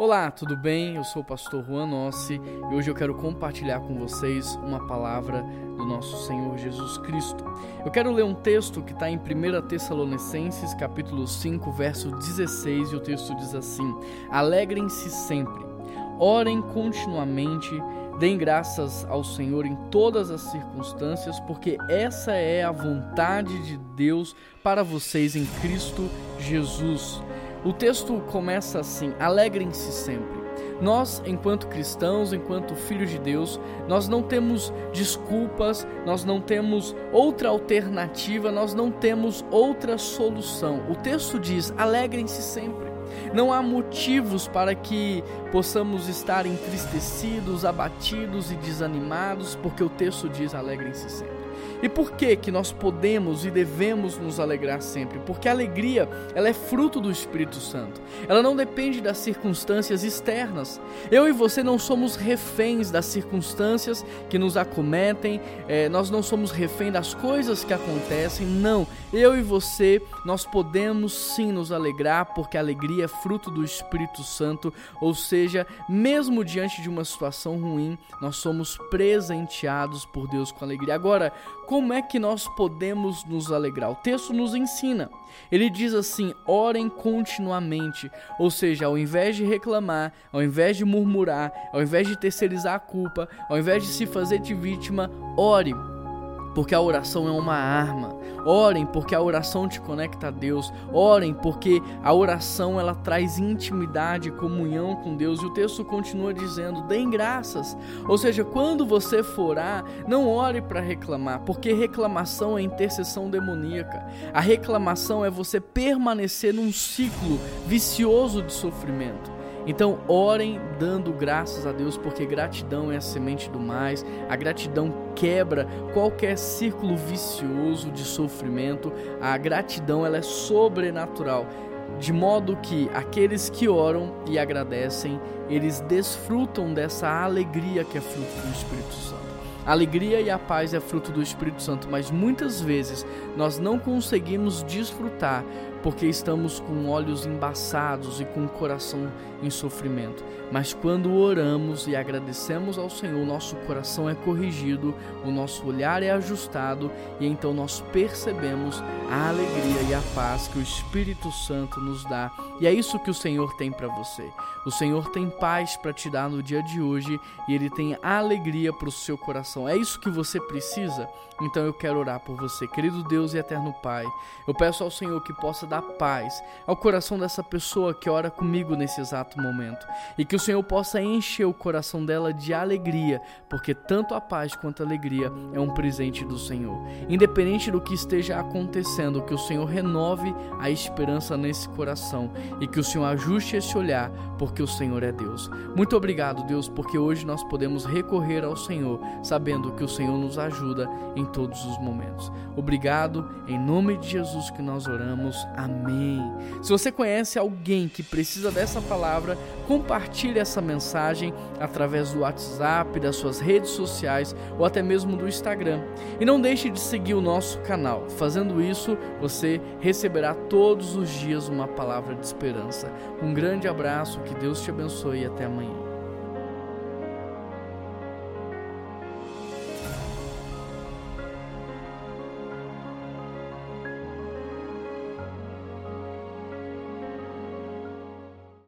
Olá, tudo bem? Eu sou o pastor Juan Nossi e hoje eu quero compartilhar com vocês uma palavra do nosso Senhor Jesus Cristo. Eu quero ler um texto que está em 1 Tessalonicenses, capítulo 5, verso 16, e o texto diz assim: Alegrem-se sempre, orem continuamente, deem graças ao Senhor em todas as circunstâncias, porque essa é a vontade de Deus para vocês em Cristo Jesus. O texto começa assim: alegrem-se sempre. Nós, enquanto cristãos, enquanto filhos de Deus, nós não temos desculpas, nós não temos outra alternativa, nós não temos outra solução. O texto diz: alegrem-se sempre. Não há motivos para que possamos estar entristecidos, abatidos e desanimados, porque o texto diz: alegrem-se sempre. E por que que nós podemos e devemos nos alegrar sempre? Porque a alegria, ela é fruto do Espírito Santo. Ela não depende das circunstâncias externas. Eu e você não somos reféns das circunstâncias que nos acometem, é, nós não somos refém das coisas que acontecem, não. Eu e você, nós podemos sim nos alegrar, porque a alegria é fruto do Espírito Santo, ou seja, mesmo diante de uma situação ruim, nós somos presenteados por Deus com alegria. Agora, como é que nós podemos nos alegrar? O texto nos ensina. Ele diz assim: orem continuamente. Ou seja, ao invés de reclamar, ao invés de murmurar, ao invés de terceirizar a culpa, ao invés de se fazer de vítima, ore porque a oração é uma arma. Orem porque a oração te conecta a Deus. Orem porque a oração ela traz intimidade, comunhão com Deus. E o texto continua dizendo: "Deem graças". Ou seja, quando você for orar, não ore para reclamar, porque reclamação é intercessão demoníaca. A reclamação é você permanecer num ciclo vicioso de sofrimento. Então, orem dando graças a Deus, porque gratidão é a semente do mais. A gratidão quebra qualquer círculo vicioso de sofrimento. A gratidão ela é sobrenatural, de modo que aqueles que oram e agradecem, eles desfrutam dessa alegria que é fruto do Espírito Santo. A alegria e a paz é fruto do Espírito Santo, mas muitas vezes nós não conseguimos desfrutar porque estamos com olhos embaçados e com o coração em sofrimento. Mas quando oramos e agradecemos ao Senhor, nosso coração é corrigido, o nosso olhar é ajustado e então nós percebemos a alegria e a paz que o Espírito Santo nos dá. E é isso que o Senhor tem para você. O Senhor tem paz para te dar no dia de hoje e ele tem alegria para o seu coração. É isso que você precisa? Então eu quero orar por você, querido Deus e eterno Pai. Eu peço ao Senhor que possa dar paz ao coração dessa pessoa que ora comigo nesse exato momento e que o Senhor possa encher o coração dela de alegria, porque tanto a paz quanto a alegria é um presente do Senhor. Independente do que esteja acontecendo, que o Senhor renove a esperança nesse coração e que o Senhor ajuste esse olhar, porque o Senhor é Deus. Muito obrigado, Deus, porque hoje nós podemos recorrer ao Senhor, sabendo que o Senhor nos ajuda em todos os momentos. Obrigado, em nome de Jesus que nós oramos. Amém. Se você conhece alguém que precisa dessa palavra, compartilhe essa mensagem através do WhatsApp, das suas redes sociais ou até mesmo do Instagram. E não deixe de seguir o nosso canal. Fazendo isso, você receberá todos os dias uma palavra de esperança. Um grande abraço, que Deus te abençoe e até amanhã.